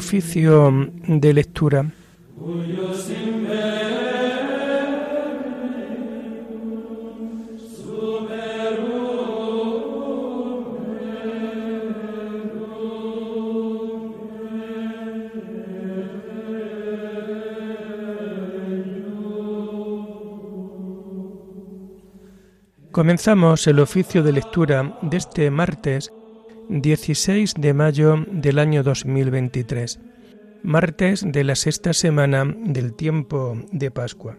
Oficio de lectura. Comenzamos el oficio de lectura de este martes 16 de mayo del año 2023, martes de la sexta semana del tiempo de Pascua.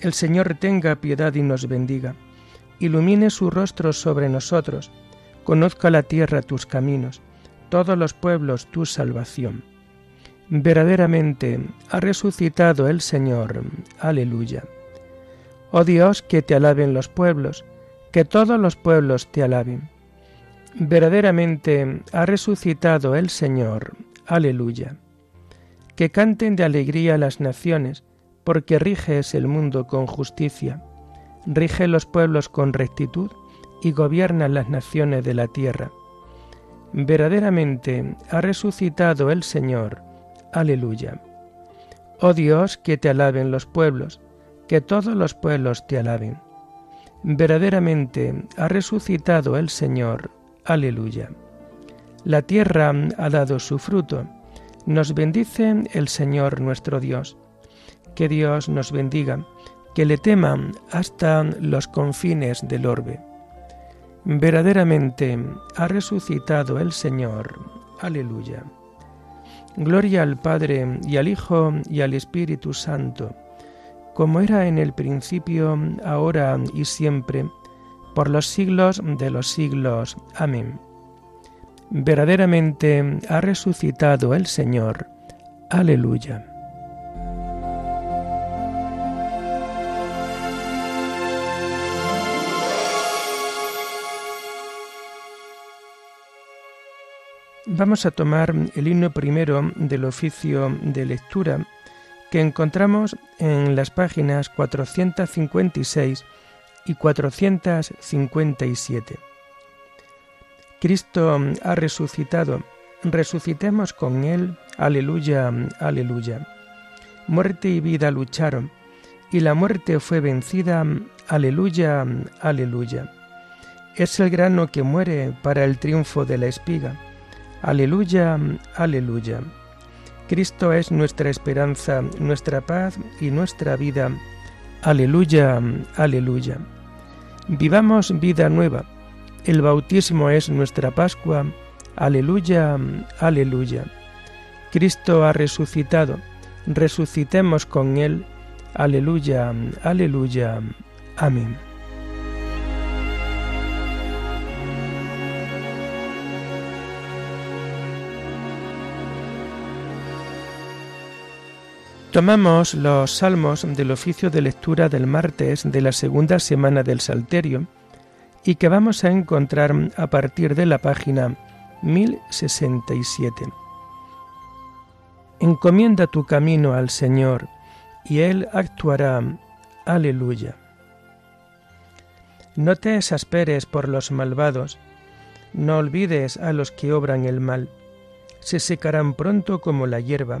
El Señor tenga piedad y nos bendiga, ilumine su rostro sobre nosotros, conozca la tierra tus caminos, todos los pueblos tu salvación. Verdaderamente ha resucitado el Señor. Aleluya. Oh Dios, que te alaben los pueblos, que todos los pueblos te alaben. Verdaderamente ha resucitado el Señor. Aleluya. Que canten de alegría las naciones, porque riges el mundo con justicia, rige los pueblos con rectitud y gobierna las naciones de la tierra. Verdaderamente ha resucitado el Señor. Aleluya. Oh Dios, que te alaben los pueblos, que todos los pueblos te alaben. Verdaderamente ha resucitado el Señor. Aleluya. La tierra ha dado su fruto. Nos bendice el Señor nuestro Dios que Dios nos bendiga, que le teman hasta los confines del orbe. Verdaderamente ha resucitado el Señor. Aleluya. Gloria al Padre y al Hijo y al Espíritu Santo, como era en el principio, ahora y siempre, por los siglos de los siglos. Amén. Verdaderamente ha resucitado el Señor. Aleluya. Vamos a tomar el himno primero del oficio de lectura que encontramos en las páginas 456 y 457. Cristo ha resucitado, resucitemos con Él, aleluya, aleluya. Muerte y vida lucharon, y la muerte fue vencida, aleluya, aleluya. Es el grano que muere para el triunfo de la espiga Aleluya, aleluya. Cristo es nuestra esperanza, nuestra paz y nuestra vida. Aleluya, aleluya. Vivamos vida nueva. El bautismo es nuestra Pascua. Aleluya, aleluya. Cristo ha resucitado. Resucitemos con Él. Aleluya, aleluya. Amén. Tomamos los salmos del oficio de lectura del martes de la segunda semana del Salterio y que vamos a encontrar a partir de la página 1067. Encomienda tu camino al Señor y Él actuará. Aleluya. No te exasperes por los malvados, no olvides a los que obran el mal, se secarán pronto como la hierba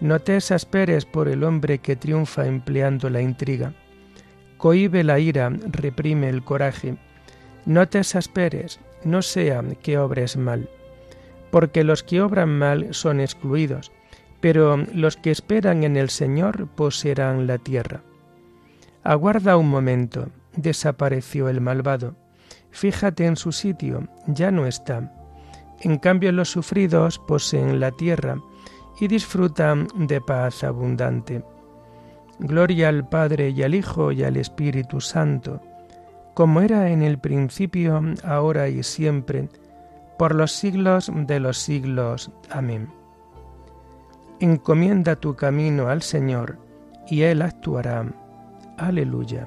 No te exasperes por el hombre que triunfa empleando la intriga. Cohibe la ira, reprime el coraje. No te exasperes, no sea que obres mal. Porque los que obran mal son excluidos, pero los que esperan en el Señor poseerán la tierra. Aguarda un momento, desapareció el malvado. Fíjate en su sitio, ya no está. En cambio los sufridos poseen la tierra y disfrutan de paz abundante. Gloria al Padre y al Hijo y al Espíritu Santo, como era en el principio, ahora y siempre, por los siglos de los siglos. Amén. Encomienda tu camino al Señor, y Él actuará. Aleluya.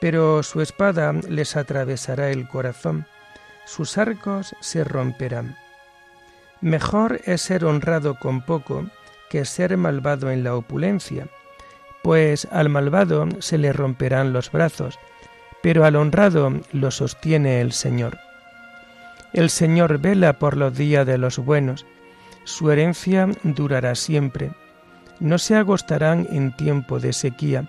pero su espada les atravesará el corazón, sus arcos se romperán. Mejor es ser honrado con poco que ser malvado en la opulencia, pues al malvado se le romperán los brazos, pero al honrado lo sostiene el Señor. El Señor vela por los días de los buenos, su herencia durará siempre, no se agostarán en tiempo de sequía,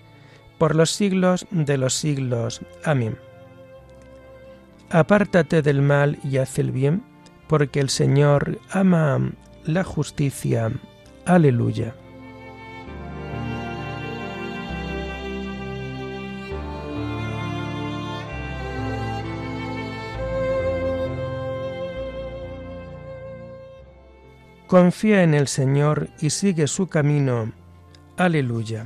por los siglos de los siglos. Amén. Apártate del mal y haz el bien, porque el Señor ama la justicia. Aleluya. Confía en el Señor y sigue su camino. Aleluya.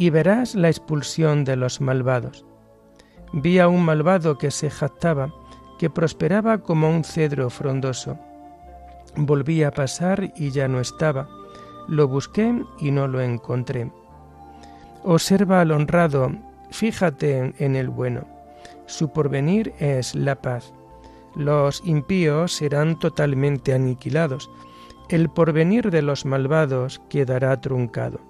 y verás la expulsión de los malvados. Vi a un malvado que se jactaba, que prosperaba como un cedro frondoso. Volví a pasar y ya no estaba. Lo busqué y no lo encontré. Observa al honrado, fíjate en el bueno. Su porvenir es la paz. Los impíos serán totalmente aniquilados. El porvenir de los malvados quedará truncado.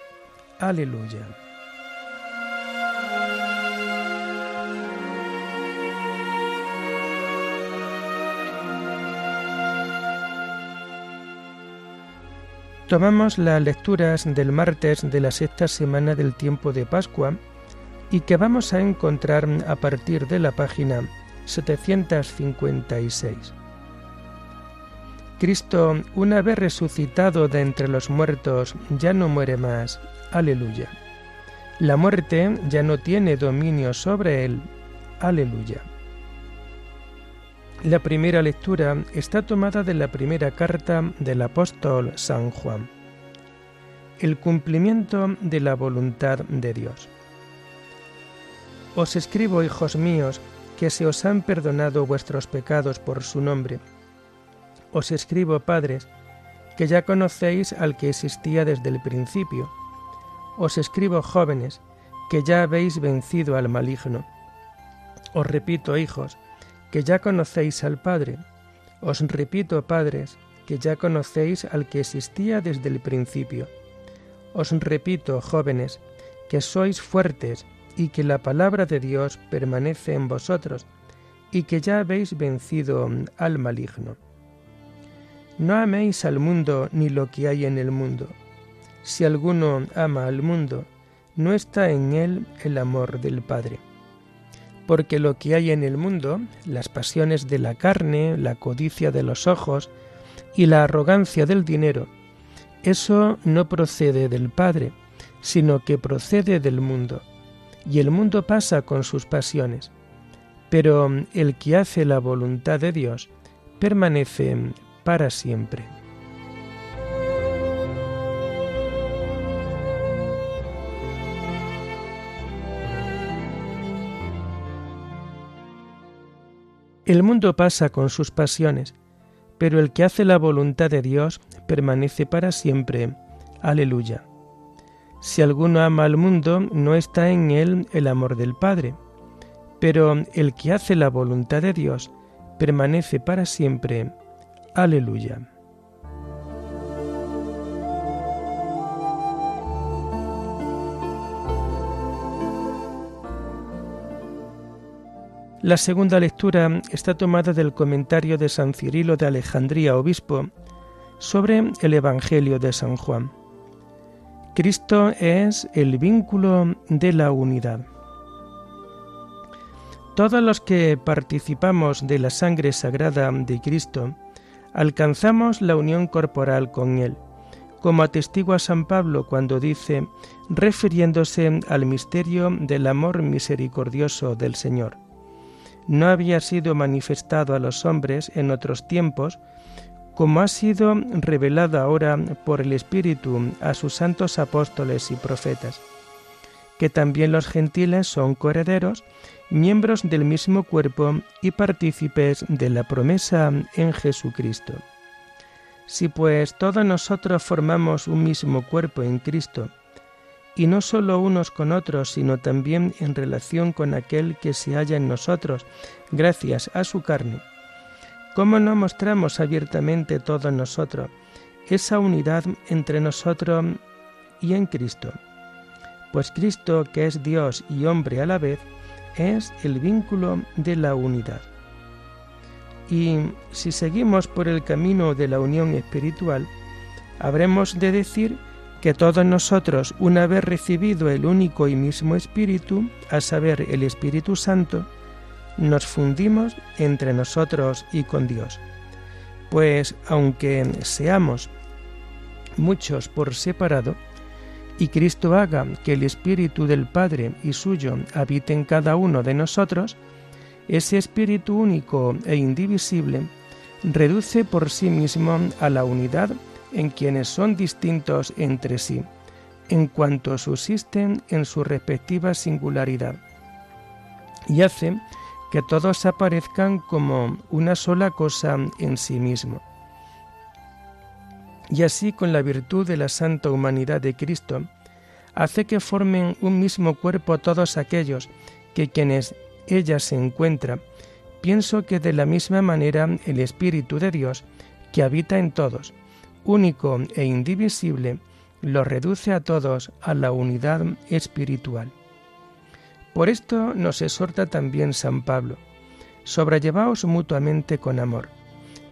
Aleluya. Tomamos las lecturas del martes de la sexta semana del tiempo de Pascua y que vamos a encontrar a partir de la página 756. Cristo, una vez resucitado de entre los muertos, ya no muere más. Aleluya. La muerte ya no tiene dominio sobre él. Aleluya. La primera lectura está tomada de la primera carta del apóstol San Juan. El cumplimiento de la voluntad de Dios. Os escribo, hijos míos, que se os han perdonado vuestros pecados por su nombre. Os escribo, padres, que ya conocéis al que existía desde el principio. Os escribo, jóvenes, que ya habéis vencido al maligno. Os repito, hijos, que ya conocéis al Padre. Os repito, padres, que ya conocéis al que existía desde el principio. Os repito, jóvenes, que sois fuertes y que la palabra de Dios permanece en vosotros y que ya habéis vencido al maligno. No améis al mundo ni lo que hay en el mundo. Si alguno ama al mundo, no está en él el amor del Padre porque lo que hay en el mundo, las pasiones de la carne, la codicia de los ojos y la arrogancia del dinero, eso no procede del Padre, sino que procede del mundo, y el mundo pasa con sus pasiones. Pero el que hace la voluntad de Dios permanece para siempre. El mundo pasa con sus pasiones, pero el que hace la voluntad de Dios permanece para siempre. Aleluya. Si alguno ama al mundo, no está en él el amor del Padre, pero el que hace la voluntad de Dios permanece para siempre. Aleluya. La segunda lectura está tomada del comentario de San Cirilo de Alejandría, obispo, sobre el Evangelio de San Juan. Cristo es el vínculo de la unidad. Todos los que participamos de la sangre sagrada de Cristo alcanzamos la unión corporal con Él, como atestigua San Pablo cuando dice, refiriéndose al misterio del amor misericordioso del Señor no había sido manifestado a los hombres en otros tiempos, como ha sido revelado ahora por el Espíritu a sus santos apóstoles y profetas, que también los gentiles son coherederos, miembros del mismo cuerpo y partícipes de la promesa en Jesucristo. Si pues todos nosotros formamos un mismo cuerpo en Cristo, y no solo unos con otros, sino también en relación con aquel que se halla en nosotros, gracias a su carne. ¿Cómo no mostramos abiertamente todos nosotros esa unidad entre nosotros y en Cristo? Pues Cristo, que es Dios y hombre a la vez, es el vínculo de la unidad. Y si seguimos por el camino de la unión espiritual, habremos de decir que todos nosotros, una vez recibido el único y mismo Espíritu, a saber, el Espíritu Santo, nos fundimos entre nosotros y con Dios. Pues aunque seamos muchos por separado, y Cristo haga que el Espíritu del Padre y suyo habite en cada uno de nosotros, ese Espíritu único e indivisible reduce por sí mismo a la unidad en quienes son distintos entre sí, en cuanto subsisten en su respectiva singularidad, y hace que todos aparezcan como una sola cosa en sí mismo. Y así con la virtud de la santa humanidad de Cristo, hace que formen un mismo cuerpo todos aquellos que quienes ella se encuentra, pienso que de la misma manera el Espíritu de Dios, que habita en todos, único e indivisible, los reduce a todos a la unidad espiritual. Por esto nos exhorta también San Pablo, sobrellevaos mutuamente con amor,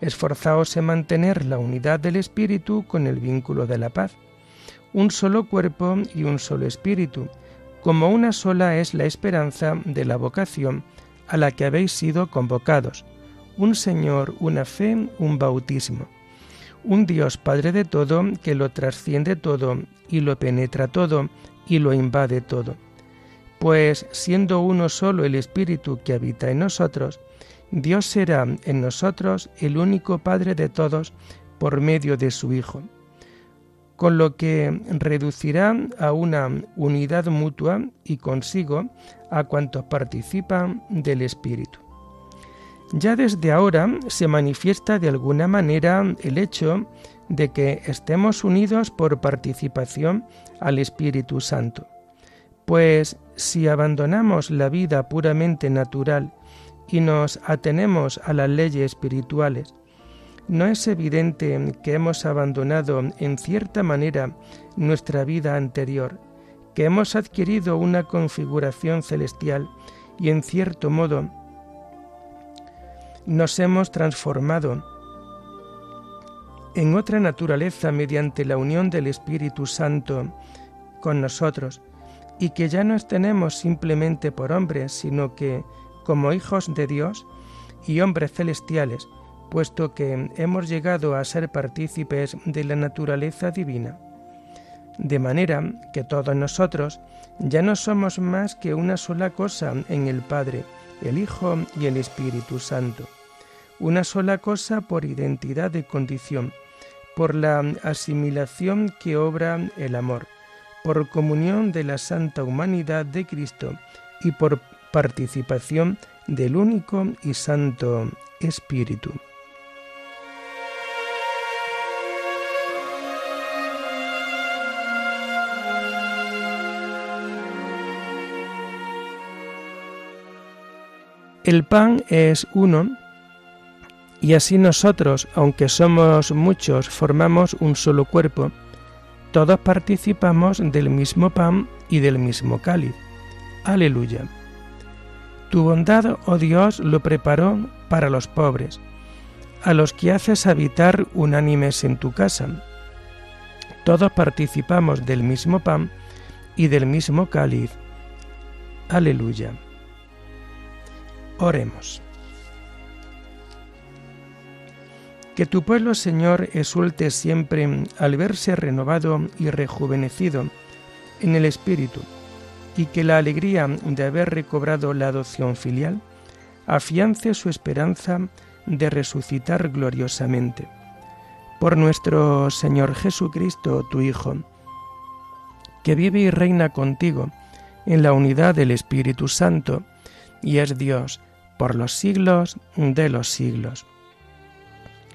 esforzaos en mantener la unidad del Espíritu con el vínculo de la paz, un solo cuerpo y un solo Espíritu, como una sola es la esperanza de la vocación a la que habéis sido convocados, un Señor, una fe, un bautismo un Dios Padre de todo que lo trasciende todo y lo penetra todo y lo invade todo. Pues siendo uno solo el Espíritu que habita en nosotros, Dios será en nosotros el único Padre de todos por medio de su Hijo, con lo que reducirá a una unidad mutua y consigo a cuantos participan del Espíritu. Ya desde ahora se manifiesta de alguna manera el hecho de que estemos unidos por participación al Espíritu Santo. Pues si abandonamos la vida puramente natural y nos atenemos a las leyes espirituales, ¿no es evidente que hemos abandonado en cierta manera nuestra vida anterior, que hemos adquirido una configuración celestial y en cierto modo nos hemos transformado en otra naturaleza mediante la unión del Espíritu Santo con nosotros y que ya no tenemos simplemente por hombres, sino que como hijos de Dios y hombres celestiales, puesto que hemos llegado a ser partícipes de la naturaleza divina. De manera que todos nosotros ya no somos más que una sola cosa en el Padre, el Hijo y el Espíritu Santo una sola cosa por identidad de condición, por la asimilación que obra el amor, por comunión de la santa humanidad de Cristo y por participación del único y santo Espíritu. El pan es uno y así nosotros, aunque somos muchos, formamos un solo cuerpo, todos participamos del mismo pan y del mismo cáliz. Aleluya. Tu bondad, oh Dios, lo preparó para los pobres, a los que haces habitar unánimes en tu casa. Todos participamos del mismo pan y del mismo cáliz. Aleluya. Oremos. Que tu pueblo, Señor, exulte siempre al verse renovado y rejuvenecido en el Espíritu, y que la alegría de haber recobrado la adopción filial afiance su esperanza de resucitar gloriosamente. Por nuestro Señor Jesucristo, tu Hijo, que vive y reina contigo en la unidad del Espíritu Santo, y es Dios por los siglos de los siglos.